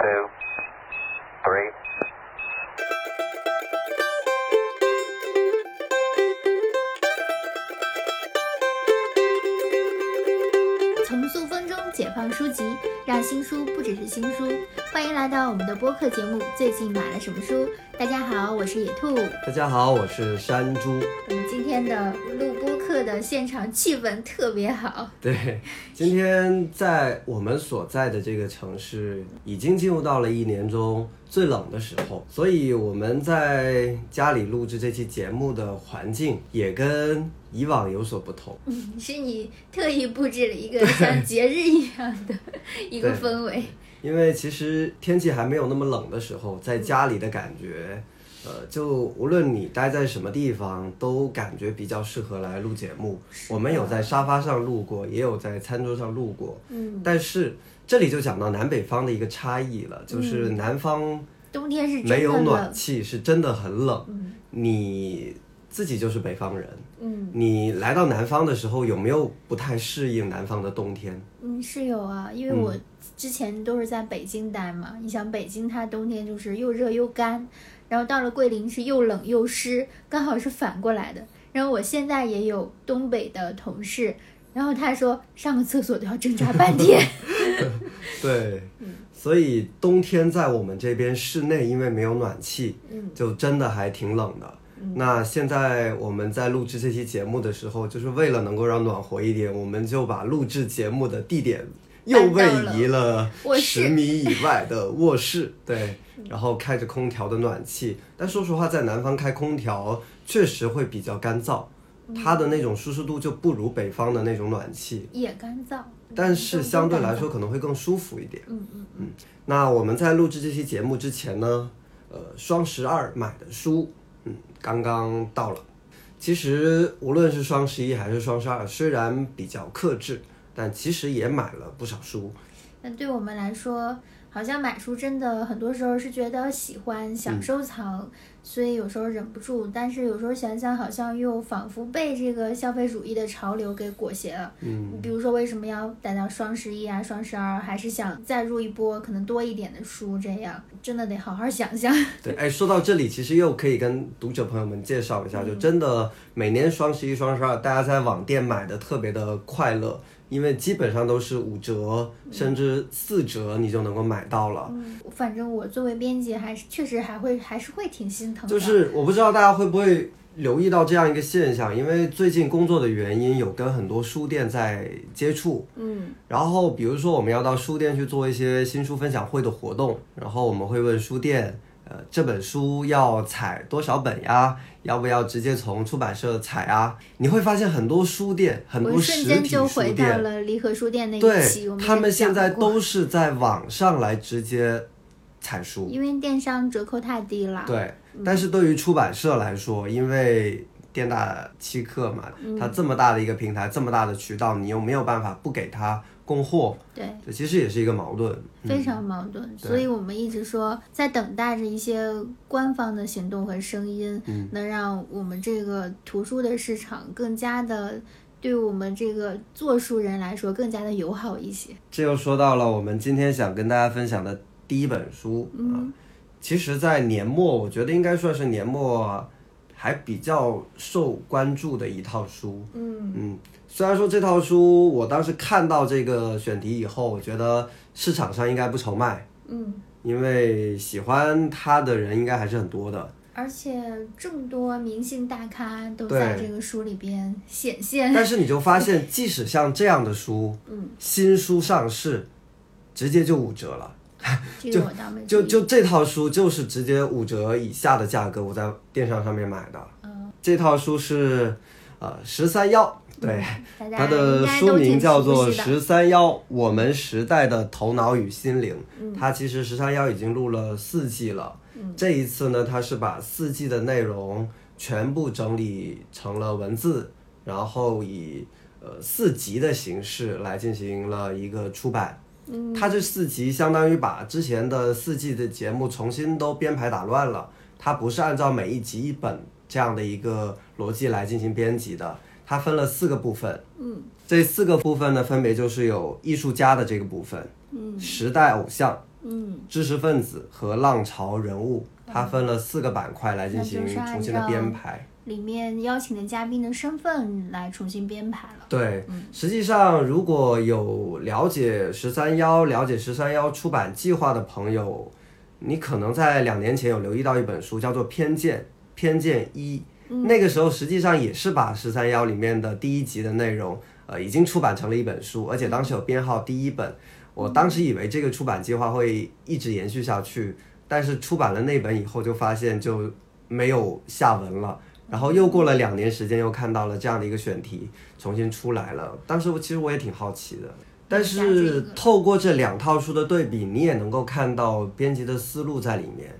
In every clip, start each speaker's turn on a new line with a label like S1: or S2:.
S1: two, three.
S2: 从塑封中解放书籍，让新书不只是新书。欢迎来到我们的播客节目《最近买了什么书》。大家好，我是野兔。
S3: 大家好，我是山猪。
S2: 我们今天的录播课的现场气氛特别好。
S3: 对，今天在我们所在的这个城市，已经进入到了一年中最冷的时候，所以我们在家里录制这期节目的环境也跟以往有所不同。
S2: 嗯，是你特意布置了一个像节日一样的一个 氛围。
S3: 因为其实天气还没有那么冷的时候，在家里的感觉，呃，就无论你待在什么地方，都感觉比较适合来录节目。我们有在沙发上录过，也有在餐桌上录过。
S2: 嗯，
S3: 但是这里就讲到南北方的一个差异了，就是南方
S2: 冬天是
S3: 没有。暖气，是真的很冷。
S2: 嗯
S3: 你自己就是北方人，
S2: 嗯
S3: 你来到南方的时候，有没有不太适应南方的冬天？
S2: 嗯，是有啊，因为
S3: 嗯
S2: 我之前都是在北京待嘛。你想北京它冬天就是又热又干，然后到了桂林是又冷又湿，刚好是反过来的。然后我现在也有东北的同事，然后他说上个厕所都要挣扎半天。
S3: 对，
S2: 嗯
S3: 所以冬天在我们这边室内，因为没有暖气，
S2: 嗯
S3: 就真的还挺冷的。那现在我们在录制这期节目的时候，就是为了能够让暖和一点，我们就把录制节目的地点又位移了十米以外的卧室，对，然后开着空调的暖气。但说实话，在南方开空调确实会比较干燥，它的那种舒适度就不如北方的那种暖气。
S2: 也干燥，
S3: 但是相对来，说可能会更舒服一点。
S2: 嗯嗯嗯，
S3: 那我们在录制这期节目之前呢，呃，双十二买的书，嗯，刚刚到了。其实无论是双十一还是双十二，虽然比较克制，但其实也买了不少书。
S2: 那对我们来说，好像买书真的很多时候是觉得喜欢、想收藏，所以有时候忍不住。但是有时候想想，好像又仿佛被这个消费主义的潮流给裹挟了。
S3: 嗯，
S2: 比如说，为什么要等到双十一啊、双十二，还是想再入一波可能多一点的书？这样真的得好好想想。
S3: 对，哎，说到这里，其实又可以跟读者朋友们介绍一下，就真的每年双十一、双十二，大家在网店买的特别的快乐，因为基本上都是五折甚至四折，你就能够买到了。
S2: 嗯，反正我作为编辑，还是确实还会还是会挺心疼的。
S3: 就是我不知道大家会不会留意到这样一个现象，因为最近工作的原因，有跟很多书店在接触。
S2: 嗯
S3: 然后比如说我们要到书店去做一些新书分享会的活动，然后我们会问书店，呃，这本书要采多少本呀？要不要直接从出版社采啊？你会发现很多书店，很
S2: 瞬间就回到
S3: 店，
S2: 了离合书店那期，
S3: 他们现在都是在网上来直接采书。
S2: 因为电商折扣太低了。
S3: 对，但是对于出版社来说，因为店大欺客嘛，
S2: 嗯
S3: 它这么大的一个平台，这么大的渠道，你又没有办法不给它供货，
S2: 对，
S3: 这其实也是一个矛盾。
S2: 非常矛盾。所以我们一直说，在等待着一些官方的行动和声音，
S3: 嗯
S2: 能让我们这个图书的市场更加的。对我们这个做书人来说，更加的友好一些。
S3: 这又说到了我们今天想跟大家分享的第一本书啊、
S2: 嗯
S3: 其实，在年末，我觉得应该算是年末还比较受关注的一套书。
S2: 嗯
S3: 嗯，虽然说这套书我当时看到这个选题以后，我觉得市场上应该不愁卖，
S2: 嗯，
S3: 因为喜欢它的人应该还是很多的。
S2: 而且众多明星大咖都在这个书里边显现。
S3: 但是你就发现，即使像这样的书，
S2: 嗯，
S3: 新书上市，直接就五折了。
S2: 这个我倒没
S3: 就就这套书就是直接五折以下的价格，我在电商上面买的。
S2: 嗯，
S3: 这套书是呃十三幺，对，
S2: 大家
S3: 它的书名叫做《十三幺：我们时代的头脑与心灵》。
S2: 嗯
S3: 它其实十三幺已经录了四季了，
S2: 嗯
S3: 这一次呢，它是把四季的内容全部整理成了文字，然后以呃四集的形式来进行了一个出版。
S2: 嗯
S3: 它这四集相当于把之前的四季的节目重新都编排打乱了，它不是按照每一集一本这样的一个逻辑来进行编辑的，它分了四个部分。
S2: 嗯
S3: 这四个部分呢，分别就是有艺术家的这个部分，
S2: 嗯
S3: 时代偶像
S2: 嗯，
S3: 知识分子和浪潮人物，它分了四个板块来进行重新的编排。
S2: 里面邀请的嘉宾的身份来重新编排了。
S3: 对，
S2: 嗯
S3: 实际上如果有了解十三幺、了解十三幺出版计划的朋友，你可能在两年前有留意到一本书，叫做《偏见》，偏见一。
S2: 嗯
S3: 那个时候实际上也是把十三幺里面的第一集的内容，呃，已经出版成了一本书，而且当时有编号第一本。我当时以为这个出版计划会一直延续下去，但是出版了那本以后，就发现就没有下文了。然后又过了两年时间，又看到了这样的一个选题重新出来了。当时我其实我也挺好奇的，但是透过这两套书的对比，你也能够看到编辑的思路在里面。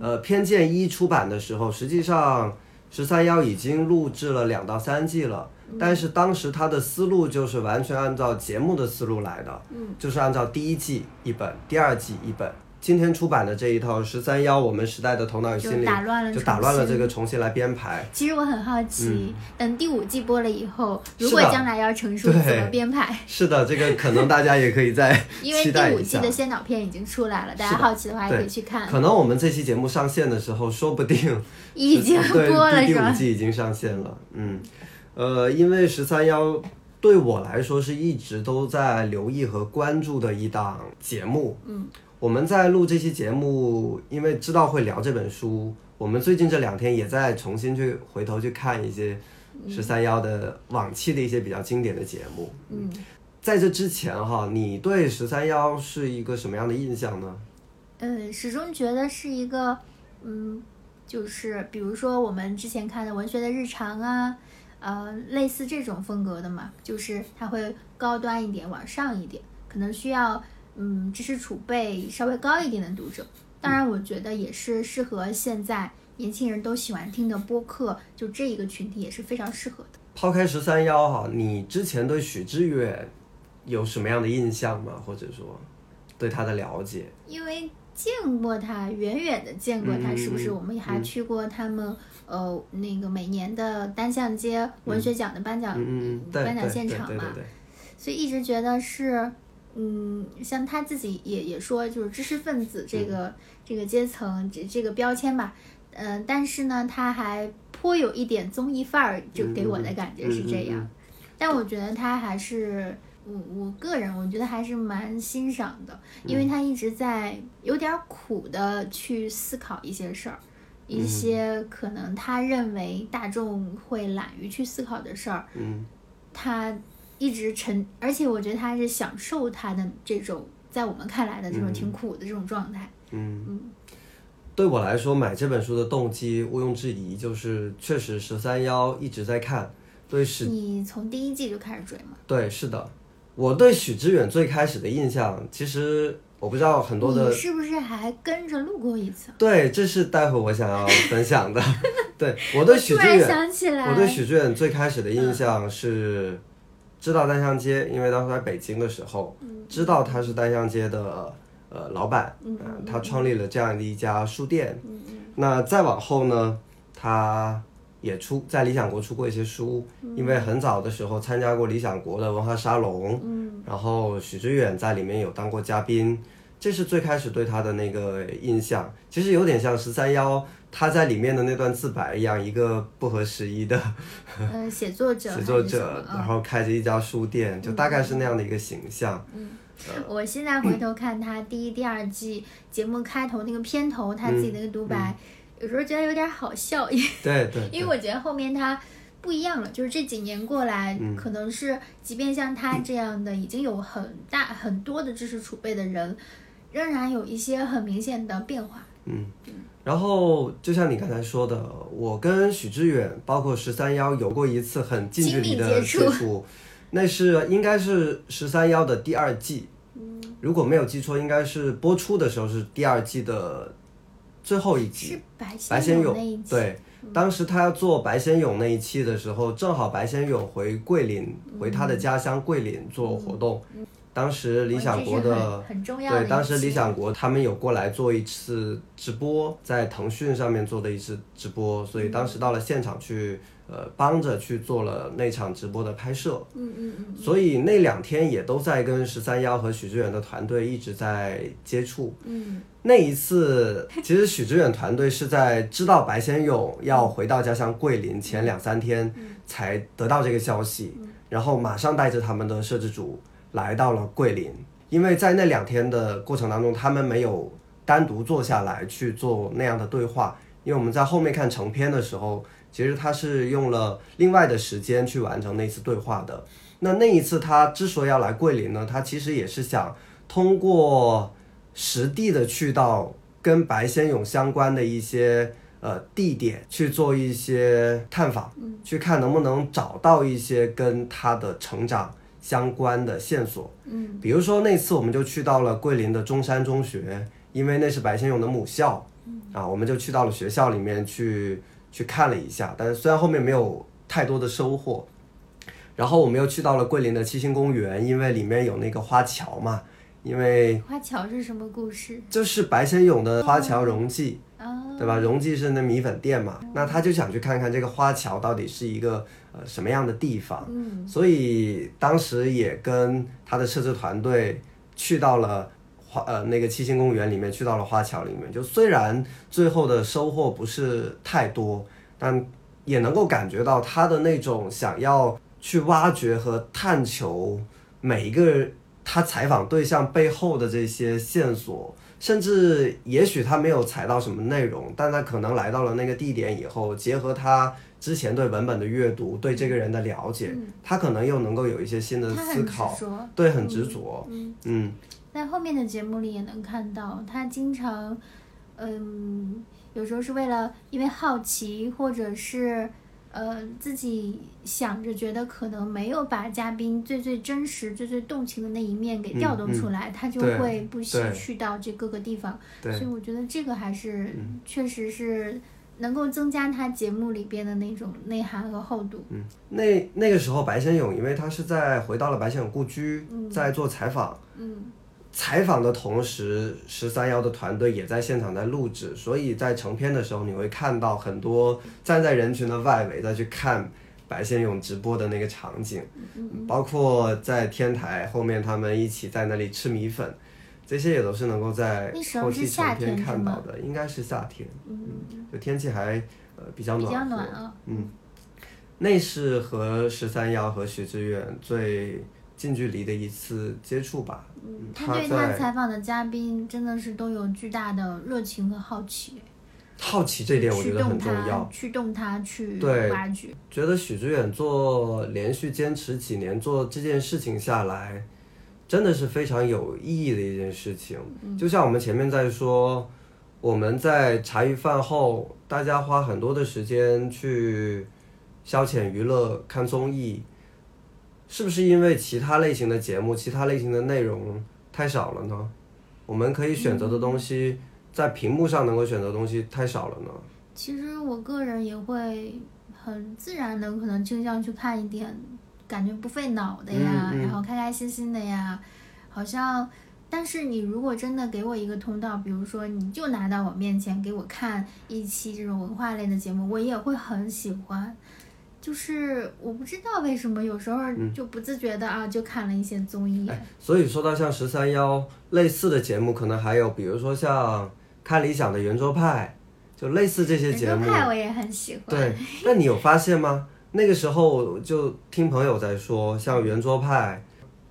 S3: 呃，《偏见一》出版的时候，实际上十三幺已经录制了两到三季了，但是当时他的思路就是完全按照节目的思路来的，就是按照第一季一本，第二季一本。今天出版的这一套十三幺，我们时代的头脑与心理，就，
S2: 打乱了
S3: 就打乱了这个重新来编排。
S2: 其实我很好奇，等第五季播了以后，如果将来要成书，
S3: 对
S2: 怎么编排？
S3: 是的，这个可能大家也可以在
S2: 因为 第五季的。先导片已经出来了，大家好奇的话也可以去看。
S3: 可能我们这期节目上线的时候，说不定
S2: 已经播了
S3: 第五？季已经上线了。嗯，呃，因为十三幺对我来说是一直都在留意和关注的一档节目。
S2: 嗯，
S3: 我们在录这期节目，因为知道会聊这本书，我们最近这两天也在重新去回头去看一些十三幺的往期的一些比较经典的节目。
S2: 嗯，
S3: 在这之前哈，你对十三幺是一个什么样的印象呢？
S2: 嗯，始终觉得是一个，嗯，就是比如说我们之前看的文学的日常啊，呃，类似这种风格的嘛，就是它会高端一点，往上一点，可能需要嗯知识储备稍微高一点的读者。当然，我觉得也是适合现在年轻人都喜欢听的播客，就这一个群体也是非常适合的。
S3: 抛开十三幺哈，你之前对许志远有什么样的印象吗？或者说对他的了解？
S2: 因为见过他，远远的见过他，
S3: 嗯
S2: 是不是？我们还去过他们、呃那个每年的单向街文学奖的颁奖、
S3: 嗯嗯，
S2: 颁奖现场嘛，所以一直觉得是，嗯，像他自己也也说，就是知识分子这个、这个阶层这这个标签吧，嗯、但是呢，他还颇有一点综艺范儿，就给我的感觉是这样。
S3: 嗯嗯。嗯
S2: 但我觉得他还是，我我个人我觉得还是蛮欣赏的，因为他一直在有点苦的去思考一些事儿，一些可能他认为大众会懒于去思考的事儿，
S3: 嗯。
S2: 他一直沉，而且我觉得他是享受他的这种，在我们看来的这种挺苦的这种状态。
S3: 嗯
S2: 嗯
S3: 对我来说，买这本书的动机毋庸置疑，就是确实十三幺一直在看，对史
S2: 你从第一季就开始追吗？
S3: 对是的，我对许知远最开始的印象，其实我不知道很多的
S2: 你是不是还跟着录过一次？
S3: 对，这是待会我想要分享的。对我对许
S2: 突然
S3: 知远，
S2: 想起来，
S3: 我对许知远最开始的印象是知道单向街，因为当时在北京的时候，知道他是单向街的呃老板，
S2: 嗯
S3: 呃他创立了这样的一家书店。
S2: 嗯嗯。
S3: 那再往后呢，他也出在理想国出过一些书，因为很早的时候参加过理想国的文化沙龙，
S2: 嗯。
S3: 然后许知远在里面有当过嘉宾，这是最开始对他的那个印象。其实有点像十三幺他在里面的那段自白一样，一个不合时宜的
S2: 呃，写作者
S3: 写作者然
S2: 嗯。
S3: 后开着一家书店，就大概是那样的一个形象。
S2: 嗯我现在回头看他第一、第二季节目开头那个片头，他自己那个独白，有时候觉得有点好笑，因
S3: 对对。
S2: 因为我觉得后面他不一样了，就是这几年过来，
S3: 嗯。
S2: 可能是即便像他这样的已经有很大很多的知识储备的人，仍然有一些很明显的变化。
S3: 嗯，然后就像你刚才说的，我跟许知远，包括十三幺有过一次很近距离的
S2: 接触
S3: 那是应该是十三幺的第二季，如果没有记错，应该是播出的时候是第二季的最后一集
S2: 是。白
S3: 白先
S2: 勇那一
S3: 对，当时他要做白先勇那一期的时候，正好白先勇回桂林，回他的家乡桂林做活动。当时理想国的
S2: 很很重要的
S3: 对，当时理想国他们有过来做一次直播，在腾讯上面做的一次直播，所以当时到了现场去呃帮着去做了那场直播的拍摄。
S2: 嗯嗯嗯，
S3: 所以那两天也都在跟十三幺和许知远的团队一直在接触。
S2: 嗯
S3: 那一次，其实许知远团队是在知道白先勇要回到家乡桂林前两三天才得到这个消息，然后马上带着他们的摄制组来到了桂林。因为在那两天的过程当中，他们没有单独坐下来去做那样的对话，因为我们在后面看成片的时候，其实他是用了另外的时间去完成那次对话的。那那一次他之所以要来桂林呢，他其实也是想通过实地的去到跟白先勇相关的一些呃地点去做一些探访，去看能不能找到一些跟他的成长相关的线索。
S2: 嗯，
S3: 比如说那次我们就去到了桂林的中山中学，因为那是白先勇的母校，啊，我们就去到了学校里面去去看了一下，但是虽然后面没有太多的收获。然后我们又去到了桂林的七星公园，因为里面有那个花桥嘛，因为
S2: 花桥是什么故事？
S3: 就是白先勇的花桥荣记，
S2: 哦，
S3: 对吧？荣记是那米粉店嘛，那他就想去看看这个花桥到底是一个呃什么样的地方，
S2: 嗯
S3: 所以当时也跟他的摄制团队去到了花呃那个七星公园里面，去到了花桥里面。就虽然最后的收获不是太多，但也能够感觉到他的那种想要去挖掘和探求每一个他采访对象背后的这些线索。甚至也许他没有采到什么内容，但他可能来到了那个地点以后，结合他之前对文本的阅读，对这个人的了解，他可能又能够有一些新的思考，
S2: 着。
S3: 对，很执着，
S2: 嗯，
S3: 嗯，
S2: 在后面的节目里也能看到，他经常，嗯，有时候是为了因为好奇，或者是呃自己想着觉得可能没有把嘉宾最最真实、最最动情的那一面给调动出来，他就会不惜去到这各个地方。所以我觉得这个还是、确实是能够增加他节目里边的那种内涵和厚度。
S3: 嗯那那个时候白先勇，因为他是在回到了白先勇故居，
S2: 嗯
S3: 在做采访，
S2: 嗯
S3: 采访的同时，十三幺的团队也在现场在录制，所以在成片的时候，你会看到很多站在人群的外围再去看白先勇直播的那个场景，
S2: 嗯
S3: 包括在天台后面他们一起在那里吃米粉，这些也都是能够在后期成片看到的，应该是夏天，
S2: 嗯，
S3: 就天气还呃比较暖和，
S2: 较暖啊。
S3: 嗯，那是和十三幺和许志远最近距离的一次接触吧。嗯，
S2: 他对他采访的嘉宾真的是都有巨大的热情和好奇，
S3: 好奇这点，我觉得很重要。
S2: 驱动他去挖掘。
S3: 觉得许知远做连续坚持几年做这件事情下来，真的是非常有意义的一件事情。就像我们前面在说，我们在茶余饭后，大家花很多的时间去消遣娱乐、看综艺，是不是因为其他类型的节目、其他类型的内容太少了呢？我们可以选择的东西，在屏幕上能够选择的东西太少了呢？
S2: 其实我个人也会很自然的可能倾向去看一点感觉不费脑的呀，
S3: 嗯嗯
S2: 然后开开心心的呀，好像。但是你如果真的给我一个通道，比如说你就拿到我面前给我看一期这种文化类的节目，我也会很喜欢。就是我不知道为什么有时候
S3: 嗯
S2: 就不自觉的啊，就看了一些综艺。
S3: 所以说到像十三幺类似的节目，可能还有比如说像看理想的圆桌派，就类似这些
S2: 圆桌
S3: 节目。
S2: 派我也很喜欢。
S3: 对，那你有发现吗？那个时候就听朋友在说，像圆桌派、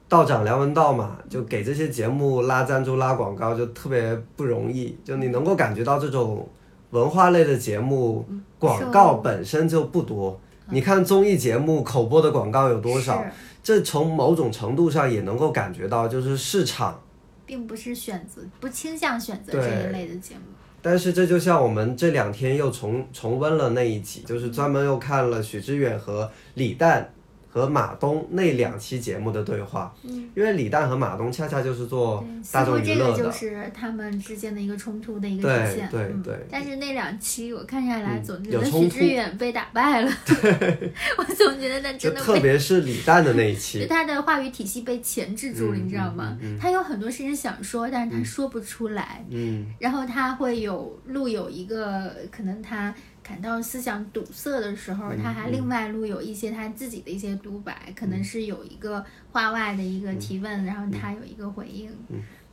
S3: 道长梁文道嘛，就给这些节目拉赞助、拉广告，就特别不容易。就你能够感觉到这种文化类的节目，广告本身就不多。你看综艺节目口播的广告有多少？这从某种程度上也能够感觉到，就是市场。
S2: 并不是选择，不倾向选择这一类的节目。
S3: 但是这就像我们这两天又重重温了那一集，就是专门又看了许知远和李诞和马东那两期节目的对话。
S2: 嗯，
S3: 因为李诞和马东恰恰就是做大众
S2: 乎这个就是他们之间的一个冲突的一个
S3: 对
S2: 体现。对
S3: 对对
S2: 但是那两期我看下来，
S3: 嗯
S2: 总觉得许知远被打败了。对我总觉得他真的被。
S3: 特别是李诞的那一
S2: 就
S3: 期。
S2: 他的话语体系被钳制住了，
S3: 嗯
S2: 你知道吗？他有很多事情想说，但是他说不出来。
S3: 嗯
S2: 然后他会有录有一个可能他感到思想堵塞的时候，他还另外录有一些他自己的一些独白，可能是有一个话外的一个提问，然后他有一个回应。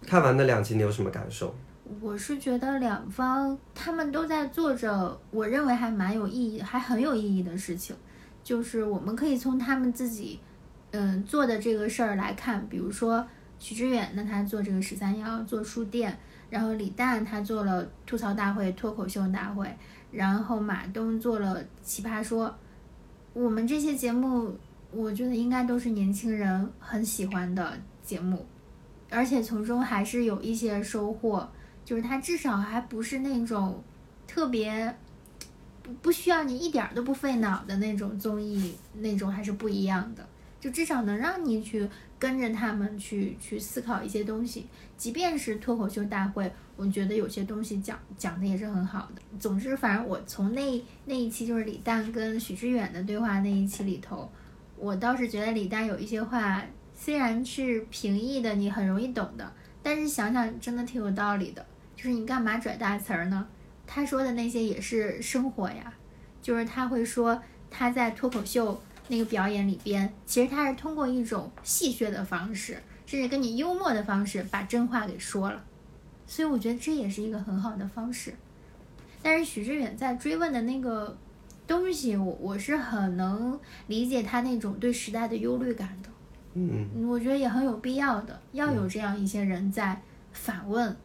S3: 看完那两集，你有什么感受？
S2: 我是觉得两方他们都在做着我认为还蛮有意义、还很有意义的事情，就是我们可以从他们自己嗯做的这个事儿来看，比如说许知远，那他做这个十三幺做书店，然后李诞他做了吐槽大会、脱口秀大会，然后马东做了奇葩说，我们这些节目，我觉得应该都是年轻人很喜欢的节目，而且从中还是有一些收获。就是它至少还不是那种特别不不需要你一点都不费脑的那种综艺，那种还是不一样的。就至少能让你去跟着他们去去思考一些东西。即便是脱口秀大会，我觉得有些东西讲讲的也是很好的。总之，反正我从那那一期就是李诞跟许知远的对话那一期里头，我倒是觉得李诞有一些话虽然是平易的，你很容易懂的，但是想想真的挺有道理的。就是你干嘛拽大词儿呢？他说的那些也是生活呀，就是他会说他在脱口秀那个表演里边，其实他是通过一种戏谑的方式，甚至跟你幽默的方式把真话给说了，所以我觉得这也是一个很好的方式。但是许知远在追问的那个东西，我我是很能理解他那种对时代的忧虑感的，
S3: 嗯，
S2: 我觉得也很有必要的，要有这样一些人在反问。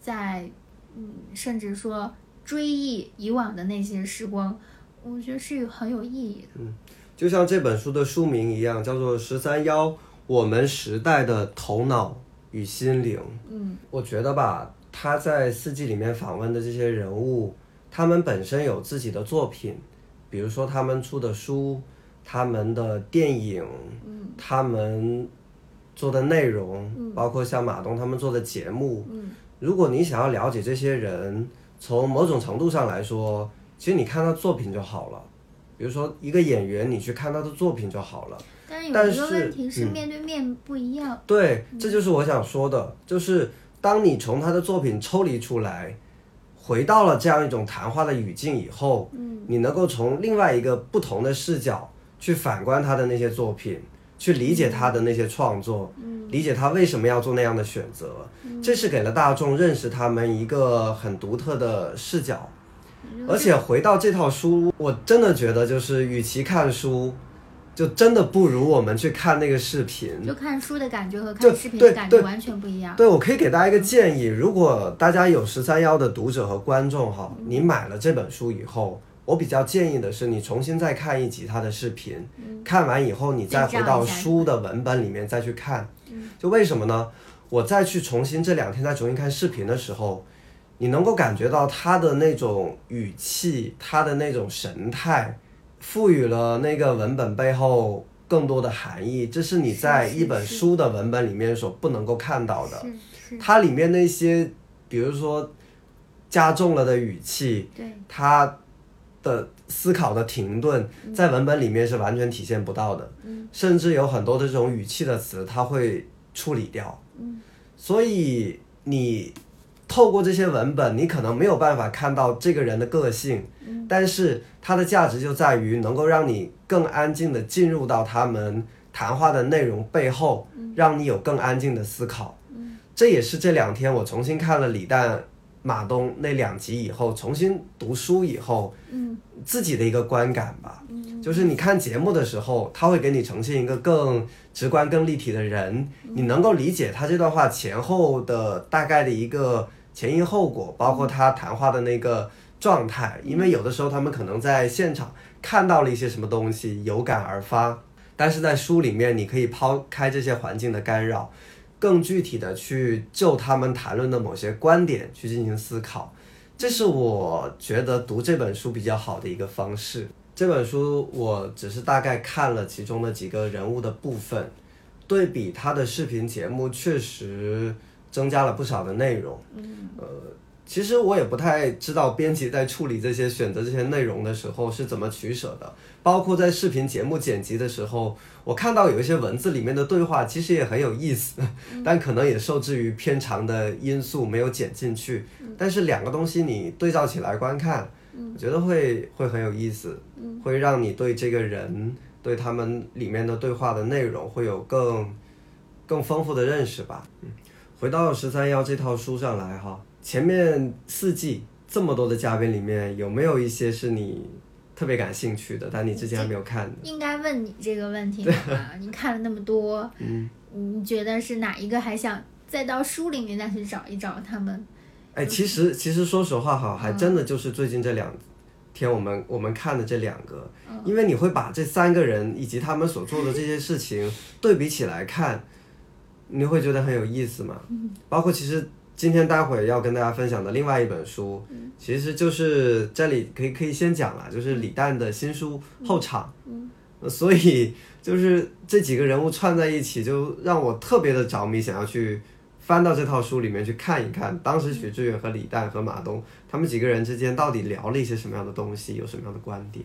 S2: 在，嗯，甚至说追忆以往的那些时光，我觉得是很有意义的。
S3: 嗯，就像这本书的书名一样，叫做《十三幺：我们时代的头脑与心灵》。
S2: 嗯，
S3: 我觉得吧，他在四季里面访问的这些人物，他们本身有自己的作品，比如说他们出的书、他们的电影，
S2: 嗯，
S3: 他们做的内容，包括像马东他们做的节目，
S2: 嗯。
S3: 如果你想要了解这些人，从某种程度上来说，其实你看他作品就好了。比如说一个演员，你去看他的作品就好了。
S2: 但是有一个问题是面对面不一样。
S3: 对，这就是我想说的，就是当你从他的作品抽离出来，回到了这样一种谈话的语境以后，
S2: 嗯，
S3: 你能够从另外一个不同的视角去反观他的那些作品。去理解他的那些创作，理解他为什么要做那样的选择，这是给了大众认识他们一个很独特的视角。而且回到这套书，我真的觉得就是，与其看书，就真的不如我们去看那个视频。
S2: 就看书的感觉和看视频的感觉完全不一样。
S3: 对，我可以给大家一个建议：如果大家有十三幺的读者和观众哈，你买了这本书以后。我比较建议的是，你重新再看一集他的视频，看完以后你再回到书的文本里面再去看。就为什么呢？我再去重新这两天再重新看视频的时候，你能够感觉到他的那种语气，他的那种神态，赋予了那个文本背后更多的含义。这是你在一本书的文本里面所不能够看到的。它里面那些，比如说加重了的语气，
S2: 对
S3: 他。的思考的停顿，在文本里面是完全体现不到的，甚至有很多的这种语气的词，它会处理掉。所以你透过这些文本，你可能没有办法看到这个人的个性，但是它的价值就在于能够让你更安静的进入到他们谈话的内容背后，让你有更安静的思考。这也是这两天我重新看了李诞。马东那两集以后，重新读书以后，
S2: 嗯，
S3: 自己的一个观感吧，
S2: 嗯，
S3: 就是你看节目的时候，他会给你呈现一个更直观、更立体的人，你能够理解他这段话前后的大概的一个前因后果，包括他谈话的那个状态，因为有的时候他们可能在现场看到了一些什么东西，有感而发，但是在书里面你可以抛开这些环境的干扰。更具体的去就他们谈论的某些观点去进行思考，这是我觉得读这本书比较好的一个方式。这本书我只是大概看了其中的几个人物的部分，对比他的视频节目，确实增加了不少的内容。
S2: 嗯，
S3: 呃。其实我也不太知道编辑在处理这些选择这些内容的时候是怎么取舍的，包括在视频节目剪辑的时候，我看到有一些文字里面的对话其实也很有意思，但可能也受制于偏长的因素没有剪进去。但是两个东西你对照起来观看，我觉得会会很有意思，会让你对这个人、对他们里面的对话的内容会有更更丰富的认识吧。嗯，回到十三幺这套书上来哈，前面四季这么多的嘉宾里面，有没有一些是你特别感兴趣的，但你之前还没有看的？
S2: 应该问你这个问题吧？你看了那么多，
S3: 嗯，
S2: 你觉得是哪一个还想再到书里面再去找一找他们？
S3: 哎，其实其实说实话哈，还真的就是最近这两天我们我们看的这两个，因为你会把这三个人以及他们所做的这些事情对比起来看，你会觉得很有意思嘛。包括其实今天待会要跟大家分享的另外一本书，其实就是这里可以可以先讲了，就是李诞的新书《后场》。嗯，所以就是这几个人物串在一起，就让我特别的着迷，想要去。翻到这套书里面去看一看，当时许志远和李诞和马东他们几个人之间到底聊了一些什么样的东西，有什么样的观点？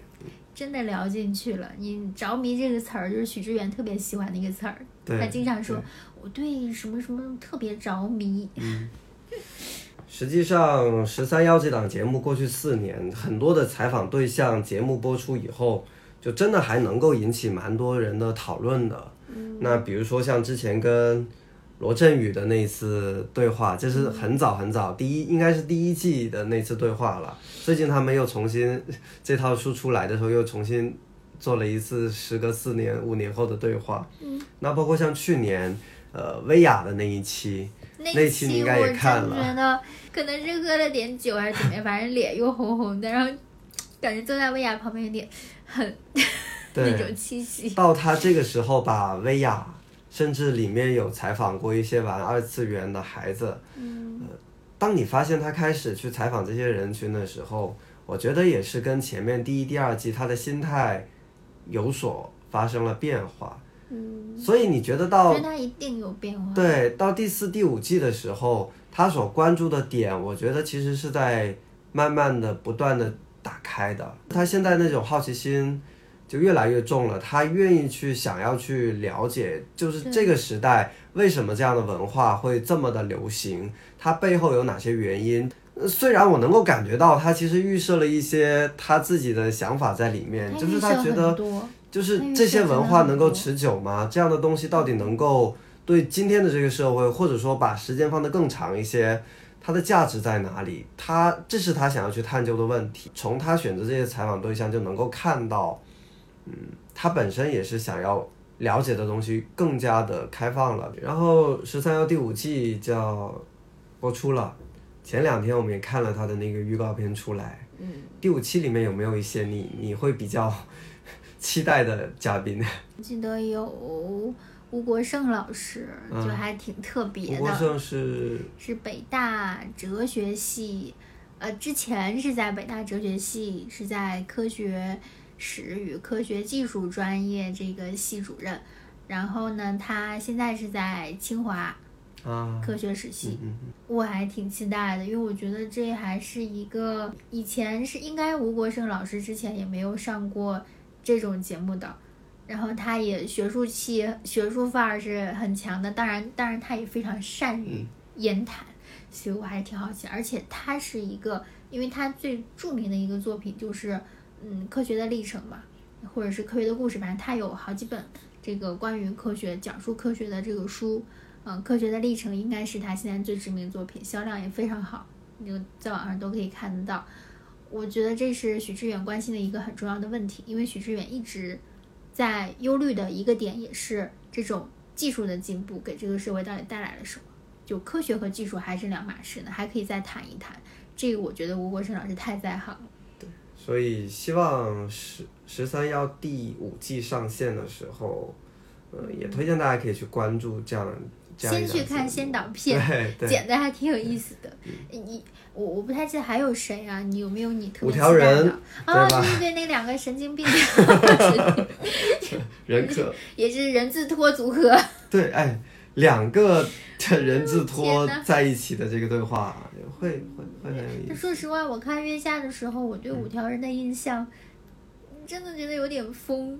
S2: 真的聊进去了。你着迷这个词儿，就是许志远特别喜欢的一个词儿，他经常说我对什么什么特别着迷。
S3: 嗯实际上，十三幺这档节目过去四年，很多的采访对象，节目播出以后，就真的还能够引起蛮多人的讨论的。那比如说像之前跟。罗振宇的那一次对话，这是很早很早，第一应该是第一季的那次对话了。最近他们又重新这套书出来的时候，又重新做了一次，时隔四年五年后的对话。
S2: 嗯，
S3: 那包括像去年，呃，薇娅的那一期，那
S2: 期
S3: 你应该也看了。
S2: 觉得可能是喝了点酒还是怎么样，反正脸又红红的，然后感觉坐在薇娅旁边有点很 那种气息。
S3: 到他这个时候把薇娅。甚至里面有采访过一些玩二次元的孩子，
S2: 嗯，
S3: 当你发现他开始去采访这些人群的时候，我觉得也是跟前面第一、第二季他的心态有所发生了变化，
S2: 嗯，
S3: 所以你觉得到，
S2: 他一定有变化，
S3: 对，到第四、第五季的时候，他所关注的点，我觉得其实是在慢慢的、不断的打开的，他现在那种好奇心。就越来越重了，他愿意去想要去了解，就是这个时代为什么这样的文化会这么的流行，它背后有哪些原因？虽然我能够感觉到他其实预设了一些他自己的想法在里面，就是他觉得，就是这些文化能够持久吗？这样的东西到底能够对今天的这个社会，或者说把时间放得更长一些，它的价值在哪里？他这是他想要去探究的问题。从他选择这些采访对象就能够看到。嗯，他本身也是想要了解的东西更加的开放了。然后十三幺第五季叫播出了，前两天我们也看了他的那个预告片出来。
S2: 嗯，
S3: 第五期里面有没有一些你你会比较期待的嘉宾？
S2: 记得有吴国胜老师，就还挺特别的。吴
S3: 国胜是
S2: 是北大哲学系，呃，之前是在北大哲学系，是在科学。史与科学技术专业这个系主任，然后呢，他现在是在清华
S3: 啊
S2: 科学史系，
S3: 嗯
S2: 我还挺期待的，因为我觉得这还是一个以前是应该吴国胜老师之前也没有上过这种节目的，然后他也学术气学术范儿是很强的，当然当然他也非常善于言谈，所以我还是挺好奇，而且他是一个，因为他最著名的一个作品就是。嗯，科学的历程嘛，或者是科学的故事，反正他有好几本这个关于科学、讲述科学的这个书。嗯，科学的历程应该是他现在最知名作品，销量也非常好，你就在网上都可以看得到。我觉得这是许知远关心的一个很重要的问题，因为许知远一直在忧虑的一个点也是这种技术的进步给这个社会到底带来了什么。就科学和技术还是两码事呢，还可以再谈一谈。这个我觉得吴国生老师太在行了。
S3: 对所以希望十十三幺第五季上线的时候，呃，也推荐大家可以去关注这样。
S2: 先去看先导片，剪的还挺有意思的。你我我不太记得还有谁啊？你有没有你特别期待的？啊，对对对，那两个神经病，
S3: 人可
S2: 也是人字拖组合。
S3: 对，哎。两个人字拖在一起的这个对话，会会会很有意思。
S2: 说实话，我看月下的时候，我对五条人的印象真的觉得有点疯，嗯，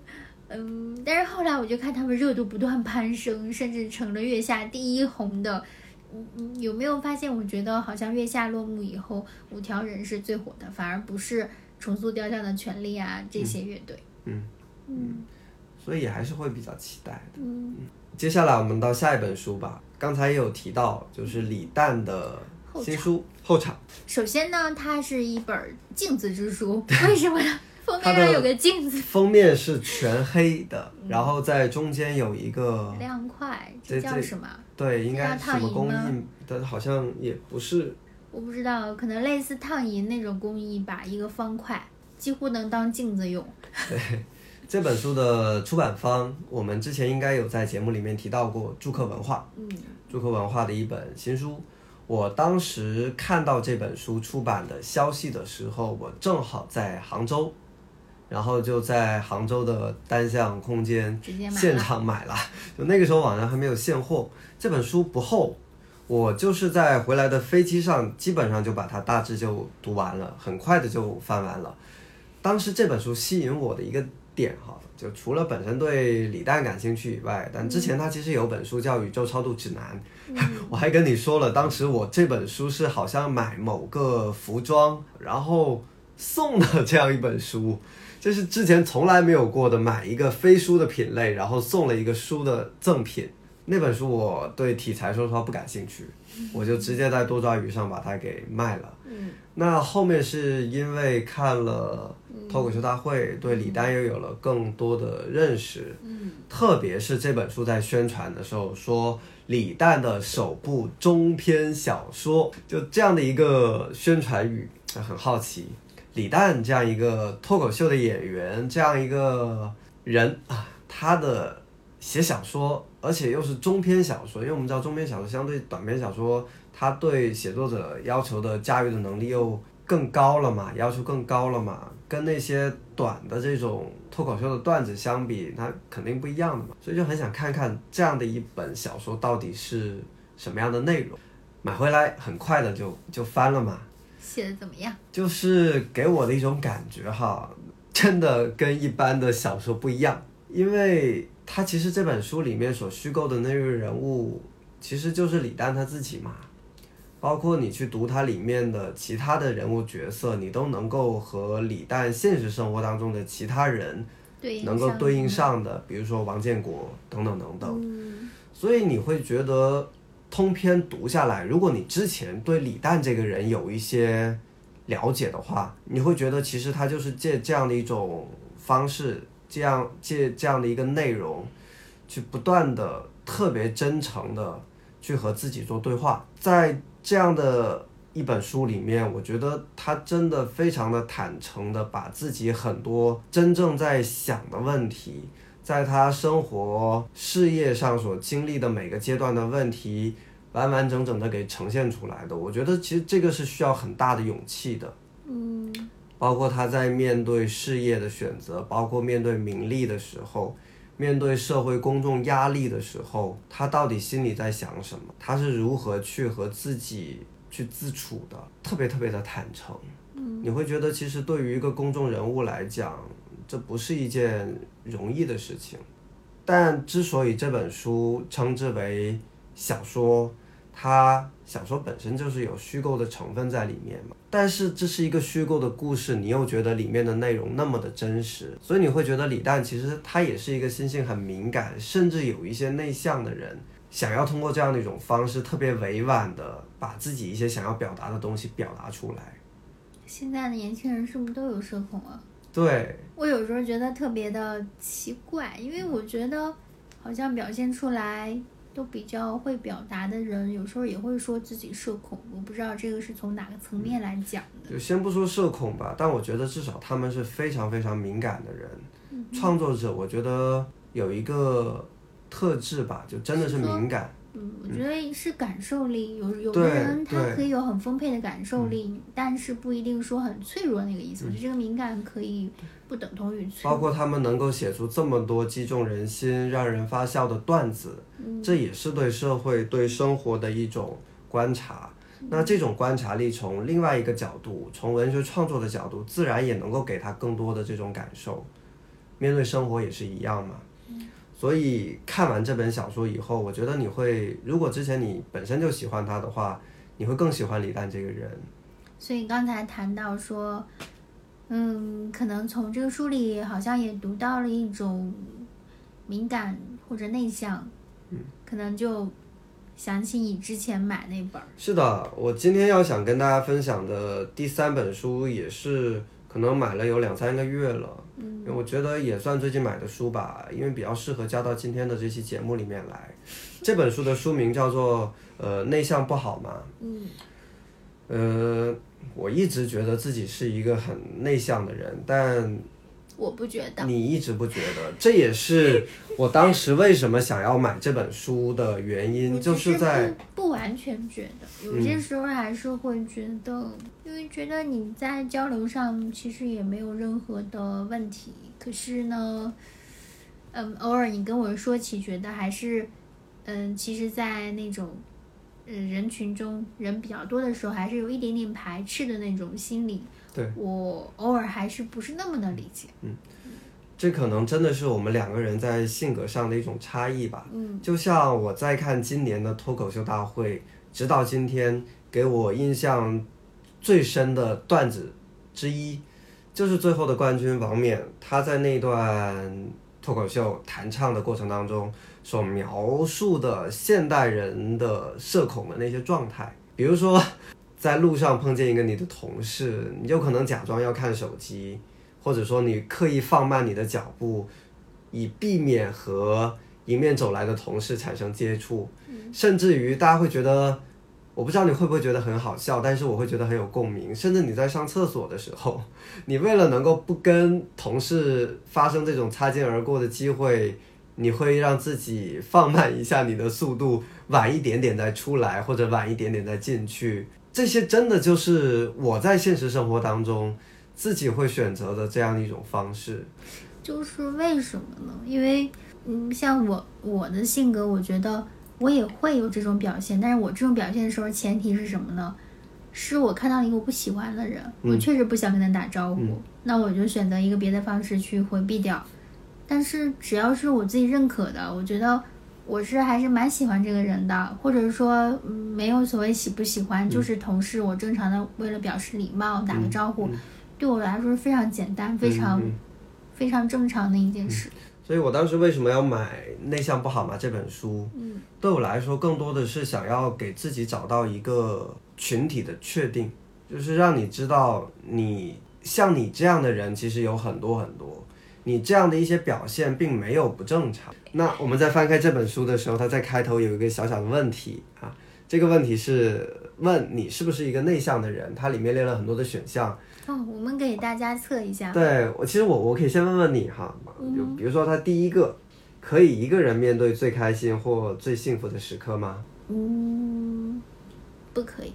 S2: 但是后来我就看他们热度不断攀升，甚至成了月下第一红的嗯有没有发现？我觉得好像月下落幕以后，五条人是最火的，反而不是重塑雕像的权利啊这些乐队。
S3: 嗯
S2: 嗯
S3: 所以还是会比较期待的。
S2: 嗯，
S3: 接下来我们到下一本书吧。刚才也有提到，就是李诞的新书《后场》。
S2: 首先呢，它是一本镜子之书，为什么呢？封
S3: 它的
S2: 面上有个镜子，
S3: 封面是全黑的，然后在中间有一个，
S2: 亮块，
S3: 这这
S2: 这叫什么？
S3: 对，应该什么工艺，但好像也不是。
S2: 我不知道，可能类似烫银那种工艺吧，一个方块，几乎能当镜子用。
S3: 对这本书的出版方，我们之前应该有在节目里面提到过，住客文化。
S2: 嗯，
S3: 朱克文化的一本新书。我当时看到这本书出版的消息的时候，我正好在杭州，然后就在杭州的单向空间现场买了。就那个时候网上还没有现货，这本书不厚，我就是在回来的飞机上，基本上就把它大致就读完了，很快的就翻完了。当时这本书吸引我的一个点哈，就除了本身对李诞感兴趣以外，但之前他其实有本书叫《宇宙超度指南》，我还跟你说了，当时我这本书是好像买某个服装，然后送的这样一本书，这是之前从来没有过的，买一个非书的品类，然后送了一个书的赠品。那本书我对题材说实话不感兴趣，我就直接在多抓鱼上把它给卖了。
S2: 嗯
S3: 那后面是因为看了脱口秀大会，对李诞又有了更多的认识。
S2: 嗯
S3: 特别是这本书在宣传的时候说李诞的首部中篇小说，就这样的一个宣传语，很好奇，李诞这样一个脱口秀的演员，这样一个人啊，他的写小说，而且又是中篇小说，因为我们知道中篇小说相对短篇小说，他对写作者要求的驾驭的能力又更高了嘛，要求更高了嘛，跟那些短的这种脱口秀的段子相比，它肯定不一样的嘛，所以就很想看看这样的一本小说到底是什么样的内容。买回来很快的就就翻了嘛，
S2: 写的怎么样？
S3: 就是给我的一种感觉哈，真的跟一般的小说不一样，因为他其实这本书里面所虚构的那个人物，其实就是李诞他自己嘛。包括你去读它里面的其他的人物角色，你都能够和李诞现实生活当中的其他人
S2: 对
S3: 能够对应上的，比如说王建国等等等等。
S2: 嗯
S3: 所以你会觉得通篇读下来，如果你之前对李诞这个人有一些了解的话，你会觉得其实他就是借这样的一种方式，这样借这样的一个内容，去不断的特别真诚的去和自己做对话，在这样的。一本书里面，我觉得他真的非常的坦诚的把自己很多真正在想的问题，在他生活、事业上所经历的每个阶段的问题，完完整整的给呈现出来的。我觉得其实这个是需要很大的勇气的，
S2: 嗯
S3: 包括他在面对事业的选择，包括面对名利的时候，面对社会公众压力的时候，他到底心里在想什么？他是如何去和自己去自处的？特别特别的坦诚。
S2: 嗯
S3: 你会觉得，其实对于一个公众人物来讲，这不是一件容易的事情。但之所以这本书称之为小说，它小说本身就是有虚构的成分在里面嘛。但是这是一个虚构的故事，你又觉得里面的内容那么的真实，所以你会觉得李诞其实他也是一个心性很敏感，甚至有一些内向的人，想要通过这样的一种方式，特别委婉的把自己一些想要表达的东西表达出来。
S2: 现在的年轻人是不是都有社恐啊？
S3: 对，
S2: 我有时候觉得特别的奇怪，因为我觉得好像表现出来都比较会表达的人，有时候也会说自己社恐。我不知道这个是从哪个层面来讲的。
S3: 就先不说社恐吧，但我觉得至少他们是非常非常敏感的人。创作者，我觉得有一个特质吧，就真的是敏感。
S2: 嗯，我觉得是感受力，有有的人他可以有很丰沛的感受力，但是不一定说很脆弱那个意思。我觉得这个敏感可以不等同于脆弱。
S3: 包括他们能够写出这么多击中人心、让人发笑的段子，这也是对社会、对生活的一种观察。那这种观察力，从另外一个角度，从文学创作的角度，自然也能够给他更多的这种感受。面对生活也是一样嘛。所以看完这本小说以后，我觉得你会，如果之前你本身就喜欢他的话，你会更喜欢李诞这个人。
S2: 所以刚才谈到说，嗯，可能从这个书里好像也读到了一种敏感或者内向，
S3: 嗯，
S2: 可能就想起你之前买那本儿，
S3: 是的，我今天要想跟大家分享的第三本书也是可能买了有两三个月了，
S2: 嗯
S3: 我觉得也算最近买的书吧，因为比较适合加到今天的这期节目里面来。这本书的书名叫做呃内向不好吗？
S2: 嗯
S3: 呃，我一直觉得自己是一个很内向的人，但
S2: 我不觉得，
S3: 你一直不觉得，这也是我当时为什么想要买这本书的原因，就
S2: 是
S3: 在
S2: 不不完全觉得，有些时候还是会觉得，因为觉得你在交流上其实也没有任何的问题，可是呢，嗯，偶尔你跟我说起，觉得还是，嗯，其实，在那种。嗯，人群中人比较多的时候，还是有一点点排斥的那种心理。
S3: 对
S2: 我偶尔还是不是那么的理解。
S3: 嗯这可能真的是我们两个人在性格上的一种差异吧。
S2: 嗯
S3: 就像我在看今年的脱口秀大会，直到今天，给我印象最深的段子之一，就是最后的冠军王冕，他在那段脱口秀弹唱的过程当中，所描述的现代人的社恐的那些状态，比如说，在路上碰见一个你的同事，你就可能假装要看手机，或者说你刻意放慢你的脚步，以避免和迎面走来的同事产生接触，甚至于大家会觉得，我不知道你会不会觉得很好笑，但是我会觉得很有共鸣。甚至你在上厕所的时候，你为了能够不跟同事发生这种擦肩而过的机会，你会让自己放慢一下你的速度，晚一点点再出来，或者晚一点点再进去。这些真的就是我在现实生活当中自己会选择的这样一种方式。
S2: 就是为什么呢？因为，嗯，像我我的性格，我觉得我也会有这种表现，但是我这种表现的时候，前提是什么呢？是我看到了一个我不喜欢的人，我确实不想跟他打招呼，那我就选择一个别的方式去回避掉。但是只要是我自己认可的，我觉得我是还是蛮喜欢这个人的，或者说、嗯、没有所谓喜不喜欢，就是同事，我正常的为了表示礼貌打个招呼，对我来说是非常简单、非常、非常正常的一件事。
S3: 所以我当时为什么要买《内向不好吗》这本书？
S2: 嗯，
S3: 对我来说，更多的是想要给自己找到一个群体的确定，就是让你知道你像你这样的人其实有很多很多，你这样的一些表现并没有不正常。那我们在翻开这本书的时候，它在开头有一个小小的问题啊，这个问题是问你是不是一个内向的人，它里面列了很多的选项。
S2: 哦，我们给大家测一下。
S3: 对我，其实我我可以先问问你哈，就比如说他第一个，可以一个人面对最开心或最幸福的时刻吗？
S2: 嗯，不可以，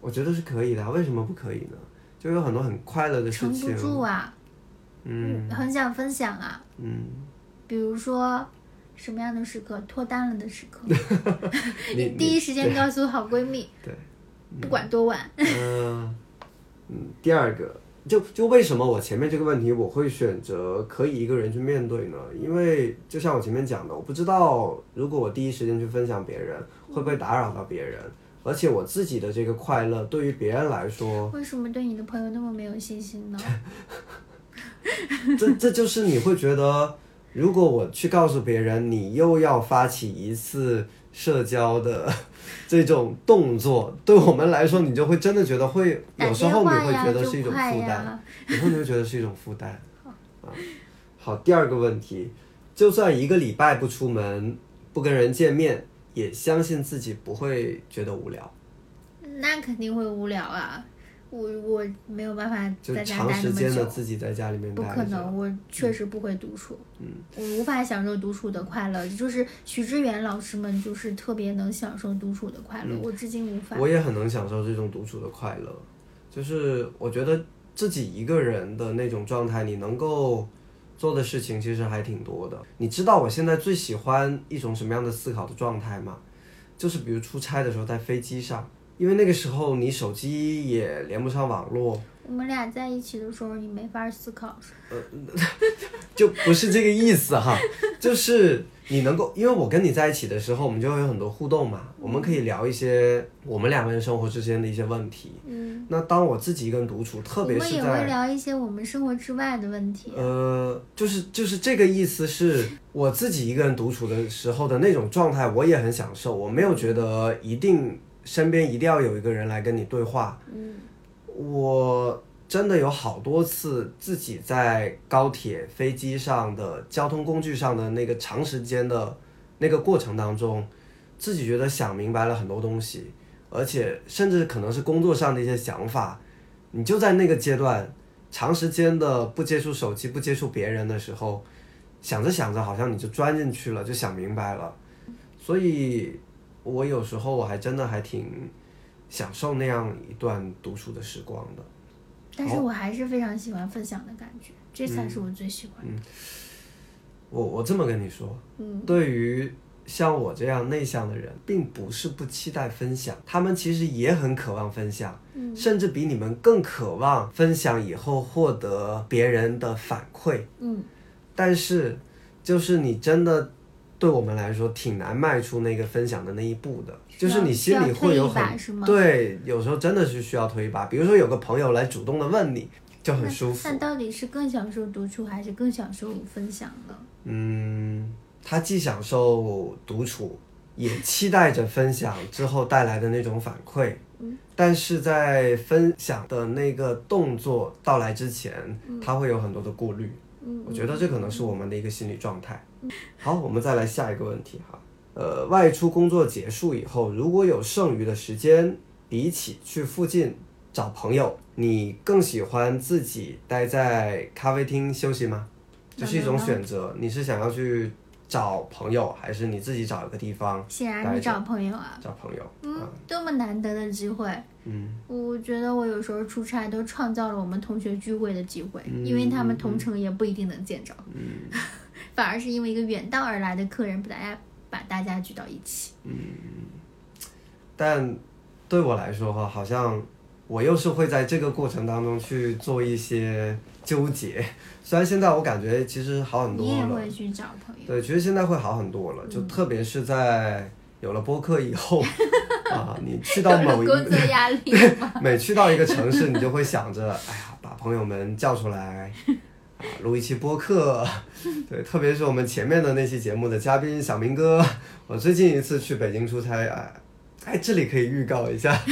S3: 我觉得是可以的，为什么不可以呢？就有很多很快乐的事
S2: 撑不
S3: 情，
S2: 住啊。
S3: 嗯
S2: 很想分享啊。
S3: 嗯，
S2: 比如说什么样的时刻？脱单了的时刻，
S3: 你
S2: 第一时间告诉好闺蜜，
S3: 对，
S2: 不管多晚。
S3: 嗯嗯，第二个，就就为什么我前面这个问题我会选择可以一个人去面对呢？因为就像我前面讲的，我不知道如果我第一时间去分享别人，会不会打扰到别人，而且我自己的这个快乐对于别人来说，
S2: 为什么对你的朋友那么没有信心呢？
S3: 这这就是你会觉得，如果我去告诉别人，你又要发起一次社交的这种动作，对我们来说，你就会真的觉得会，有时候你会觉得是一种负担，
S2: 呀。
S3: 有时候你会觉得是一种负担。啊，好，第二个问题，就算一个礼拜不出门，不跟人见面，也相信自己不会觉得无聊，
S2: 那肯定会无聊啊！我我没有办法
S3: 就
S2: 在家
S3: 长时
S2: 待那么久，
S3: 间的自己在家里面
S2: 不。可能，我确实不会独处。嗯，我无法享受独处的快乐。就是许知远老师们就是特别能享受独处的快乐，我至今无法。
S3: 嗯我也很能享受这种独处的快乐，就是我觉得自己一个人的那种状态，你能够做的事情其实还挺多的。你知道我现在最喜欢一种什么样的思考的状态吗？就是比如出差的时候在飞机上，因为那个时候你手机也连不上网络，
S2: 我们俩在一起的时候，你没法思考。
S3: 呃 就不是这个意思哈，就是你能够，因为我跟你在一起的时候，我们就会有很多互动嘛，我们可以聊一些我们两个人生活之间的一些问题。
S2: 嗯，
S3: 那当我自己一个人独处，特别是在
S2: 我们也会聊一些我们生活之外的问题。
S3: 呃，就是就是这个意思是，我自己一个人独处的时候的那种状态，我也很享受。我没有觉得一定身边一定要有一个人来跟你对话。
S2: 嗯，
S3: 我真的有好多次自己在高铁、飞机上的交通工具上的那个长时间的那个过程当中，自己觉得想明白了很多东西，而且甚至可能是工作上的一些想法，你就在那个阶段长时间的不接触手机、不接触别人的时候，想着想着，好像你就钻进去了，就想明白了。所以，我有时候我还真的还挺享受那样一段独处的时光的。
S2: 但是我还是非常喜欢分享的感觉，这才
S3: 嗯
S2: 是我最喜欢的。
S3: 我我这么跟你说，
S2: 嗯，
S3: 对于像我这样内向的人，并不是不期待分享，他们其实也很渴望分享，
S2: 嗯
S3: 甚至比你们更渴望分享以后获得别人的反馈。
S2: 嗯
S3: 但是，就是你真的对我们来说挺难迈出那个分享的那一步的，就是你心里会有很对，有时候真的是需要推一把。比如说有个朋友来主动的问你，就很舒服
S2: 那。到底是更享受独处，还是更享受分享呢？
S3: 嗯，他既享受独处，也期待着分享之后带来的那种反馈。
S2: 嗯，
S3: 但是在分享的那个动作到来之前，他会有很多的顾虑。
S2: 嗯，
S3: 我觉得这可能是我们的一个心理状态。好，我们再来下一个问题哈。呃，外出工作结束以后，如果有剩余的时间，比起去附近找朋友，你更喜欢自己待在咖啡厅休息吗？这是一种选择。你是想要去找朋友，还是你自己找一个地方
S2: 显然
S3: 待着
S2: 是找朋友啊。
S3: 找朋友？
S2: 嗯，多么难得的机会！
S3: 嗯，
S2: 我觉得我有时候出差都创造了我们同学聚会的机会，
S3: 嗯
S2: 因为他们同城也不一定能见着，嗯 反而是因为一个远道而来的客人把大家把大家聚到一起。
S3: 嗯但对我来说哈，好像我又是会在这个过程当中去做一些纠结。虽然现在我感觉其实好很多
S2: 你也
S3: 了，
S2: 会去找朋友，
S3: 对，其实现在会好很多了，就特别是在有了播客以后 啊，你去到某一
S2: 工作压力？
S3: 每去到一个城市，你就会想着，哎呀，把朋友们叫出来，啊，录一期播客。对，特别是我们前面的那期节目的嘉宾小明哥，我最近一次去北京出差，哎，哎，这里可以预告一下，啊，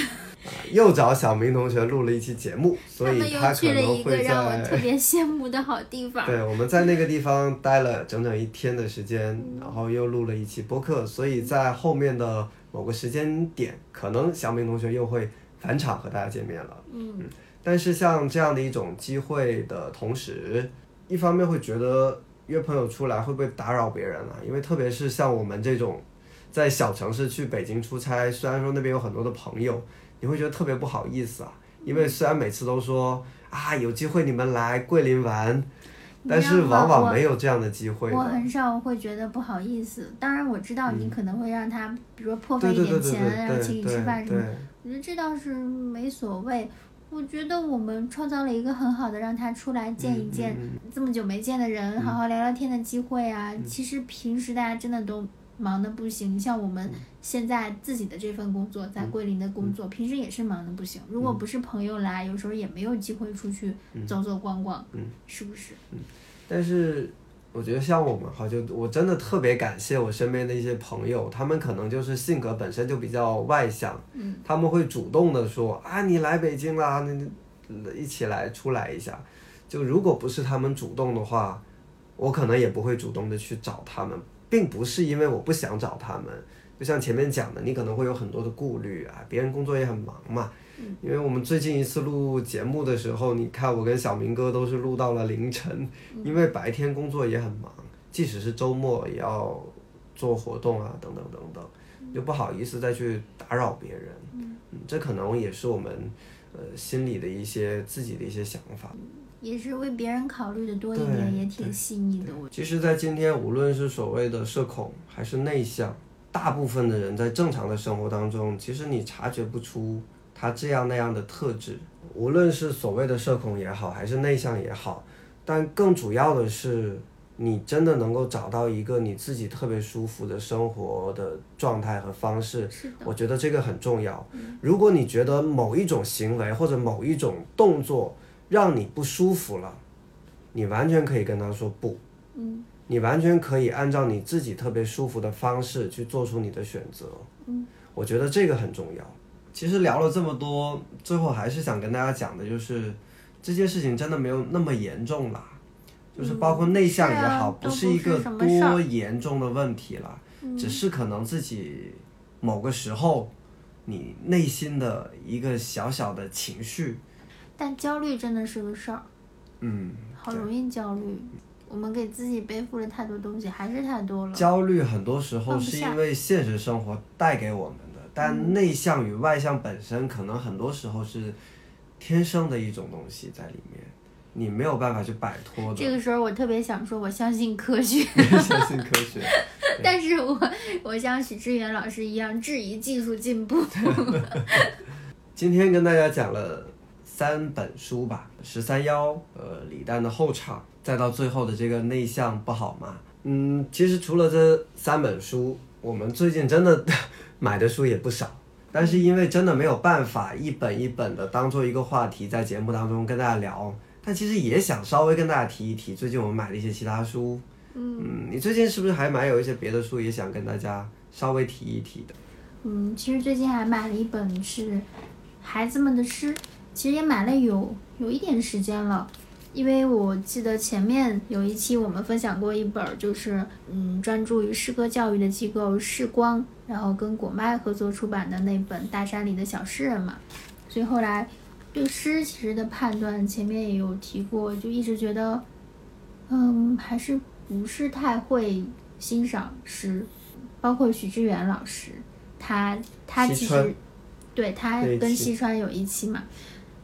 S3: 又找小明同学录了一期节目，所以他可
S2: 又去了
S3: 能会
S2: 一个让我特。别羡慕的好地方。
S3: 对，我们在那个地方待了整整一天的时间，然后又录了一期播客，所以在后面的某个时间点，可能小明同学又会返场和大家见面了。
S2: 嗯，
S3: 但是像这样的一种机会的同时，一方面会觉得约朋友出来会不会打扰别人啊？因为特别是像我们这种在小城市去北京出差，虽然说那边有很多的朋友，你会觉得特别不好意思啊。因为虽然每次都说啊有机会你们来桂林玩，但是往往没有这样的机会的。
S2: 我很少会觉得不好意思。当然我知道你可能会让他，比如说破费一点钱，然后请你吃饭什么
S3: 对。
S2: 我觉得这倒是没所谓。我觉得我们创造了一个很好的让他出来见一见
S3: 嗯
S2: 这么久没见的人，好好聊聊天的机会啊。
S3: 嗯
S2: 其实平时大家真的都忙的不行，像我们
S3: 嗯。
S2: 现在自己的这份工作，在桂林的工作，平时也是忙的不行。
S3: 嗯。
S2: 如果不是朋友来，有时候也没有机会出去走走逛逛，
S3: 嗯。
S2: 是不是？
S3: 但是我觉得像我们哈，就我真的特别感谢我身边的一些朋友，他们可能就是性格本身就比较外向，
S2: 嗯，
S3: 他们会主动的说啊，你来北京啦，那一起来出来一下。就如果不是他们主动的话，我可能也不会主动的去找他们，并不是因为我不想找他们。就像前面讲的，你可能会有很多的顾虑啊，别人工作也很忙嘛。因为我们最近一次录节目的时候，你看我跟小明哥都是录到了凌晨，因为白天工作也很忙，即使是周末也要做活动啊，等等等等，就不好意思再去打扰别人。嗯，这可能也是我们呃心里的一些自己的一些想法。
S2: 也是为别人考虑的多一点，也挺细腻的。我
S3: 其实，在今天，无论是所谓的社恐还是内向，大部分的人在正常的生活当中，其实你察觉不出他这样那样的特质，无论是所谓的社恐也好，还是内向也好，但更主要的是，你真的能够找到一个你自己特别舒服的生活的状态和方式，我觉得这个很重要。如果你觉得某一种行为或者某一种动作让你不舒服了，你完全可以跟他说不。
S2: 嗯
S3: 你完全可以按照你自己特别舒服的方式去做出你的选择。
S2: 嗯，
S3: 我觉得这个很重要。其实聊了这么多，最后还是想跟大家讲的就是，这件事情真的没有那么严重啦。就是包括内向也好，
S2: 是啊
S3: 是一个多严重的问题啦，只是可能自己某个时候你内心的一个小小的情绪，
S2: 但焦虑真的是个事儿，
S3: 嗯，
S2: 好容易焦虑。我们给自己背负了太多东西，还是太多了。
S3: 焦虑很多时候是因为现实生活带给我们的，但内向与外向本身可能很多时候是天生的一种东西在里面，你没有办法去摆脱的。
S2: 这个时候，我特别想说，我相信科学，
S3: 相信科学，
S2: 但是我我像许志远老师一样质疑技术进步。
S3: 今天跟大家讲了三本书吧，十三幺，呃，李诞的后场，再到最后的这个内向不好吗？嗯，其实除了这三本书，我们最近真的 买的书也不少，但是因为真的没有办法一本一本的当做一个话题在节目当中跟大家聊，但其实也想稍微跟大家提一提，最近我们买了一些其他书。嗯，你最近是不是还买有一些别的书也想跟大家稍微提一提的？
S2: 嗯，其实最近还买了一本是孩子们的诗，其实也买了有有一点时间了，因为我记得前面有一期我们分享过一本儿，就是嗯专注于诗歌教育的机构视光，然后跟果麦合作出版的那本《大山里的小诗人》嘛，所以后来对诗其实的判断前面也有提过，就一直觉得嗯还是不是太会欣赏诗，包括许知远老师。他他其实对他跟西川有一期嘛，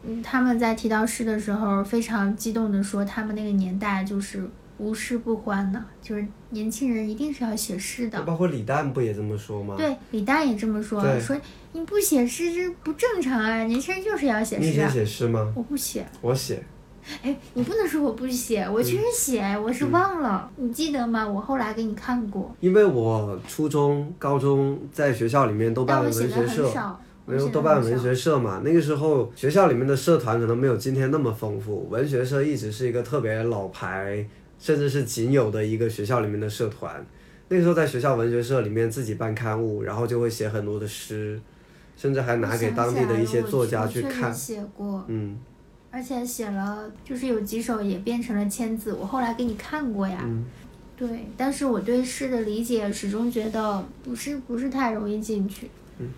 S2: 嗯，他们在提到诗的时候非常激动的说，他们那个年代就是无诗不欢呢，就是年轻人一定是要写诗的。
S3: 包括李诞不也这么说吗？
S2: 对，李诞也这么说，说你不写诗这不正常啊，年轻人就是要写诗
S3: 你以前
S2: 诗啊。
S3: 写诗吗？
S2: 我不写，
S3: 我写。
S2: 哎，你不能说我不写，我确实写，我是忘了，你记得吗？我后来给你看过，
S3: 因为我初中、高中在学校里面都办
S2: 我写的
S3: 文学社
S2: 很，少，
S3: 没有
S2: 得很少
S3: 都办文学社嘛。那个时候学校里面的社团可能没有今天那么丰富，文学社一直是一个特别老牌，甚至是仅有的一个学校里面的社团。那个时候在学校文学社里面自己办刊物，然后就会写很多的诗，甚至还拿给当地的一些作家去看。
S2: 写过，
S3: 嗯
S2: 而且写了，就是有几首也变成了签字，我后来给你看过呀。
S3: 嗯，
S2: 对，但是我对诗的理解始终觉得不是不是太容易进去。
S3: 嗯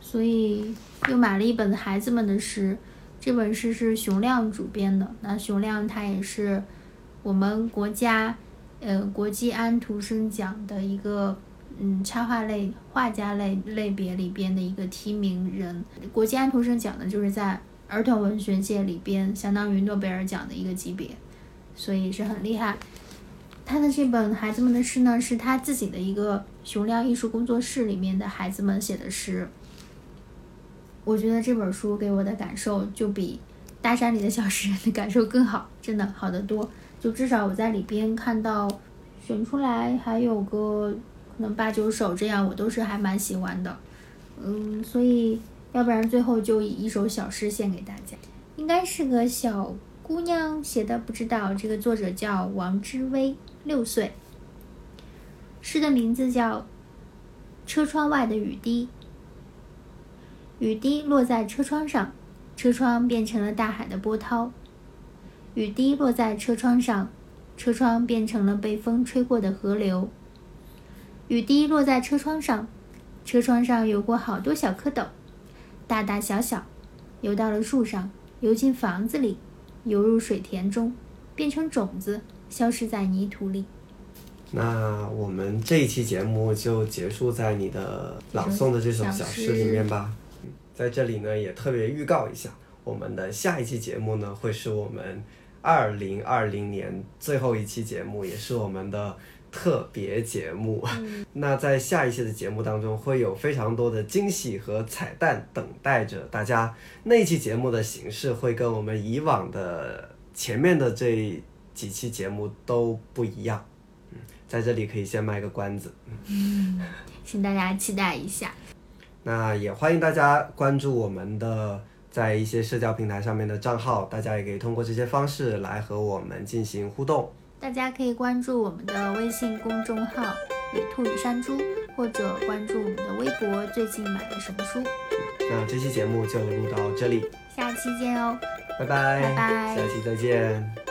S2: 所以又买了一本孩子们的诗，这本诗是熊亮主编的。那熊亮他也是我们国家呃国际安徒生奖的一个嗯插画类画家类类别里边的一个提名人。国际安徒生奖呢，就是在儿童文学界里边相当于诺贝尔奖的一个级别，所以是很厉害。他的这本孩子们的诗呢，是他自己的一个熊亮艺术工作室里面的孩子们写的诗。我觉得这本书给我的感受就比《大山里的小诗人》的感受更好，真的好得多。就至少我在里边看到选出来还有个可能八九首这样，我都是还蛮喜欢的。嗯，所以要不然最后就以一首小诗献给大家，应该是个小姑娘写的，不知道这个作者叫王之薇，六岁。诗的名字叫《车窗外的雨滴》。雨滴落在车窗上，车窗变成了大海的波涛。雨滴落在车窗上，车窗变成了被风吹过的河流。雨滴落在车窗上，车窗上有过好多小蝌蚪，大大小小，游到了树上，游进房子里，游入水田中，变成种子，消失在泥土里。
S3: 那我们这一期节目就结束在你的朗诵的这首小诗里面吧。在这里呢，也特别预告一下，我们的下一期节目呢，会是我们二零二零年最后一期节目，也是我们的特别节目。那在下一期的节目当中，会有非常多的惊喜和彩蛋等待着大家。那一期节目的形式会跟我们以往的前面的这几期节目都不一样。嗯，在这里可以先卖个关子。
S2: 嗯请大家期待一下。
S3: 那也欢迎大家关注我们的在一些社交平台上面的账号，大家也可以通过这些方式来和我们进行互动。
S2: 大家可以关注我们的微信公众号“野兔与山猪”，或者关注我们的微博“最近买了什么书
S3: 那这期节目就录到这里，”。
S2: 下期见哦。
S3: 拜拜，
S2: 拜拜
S3: 下期再见。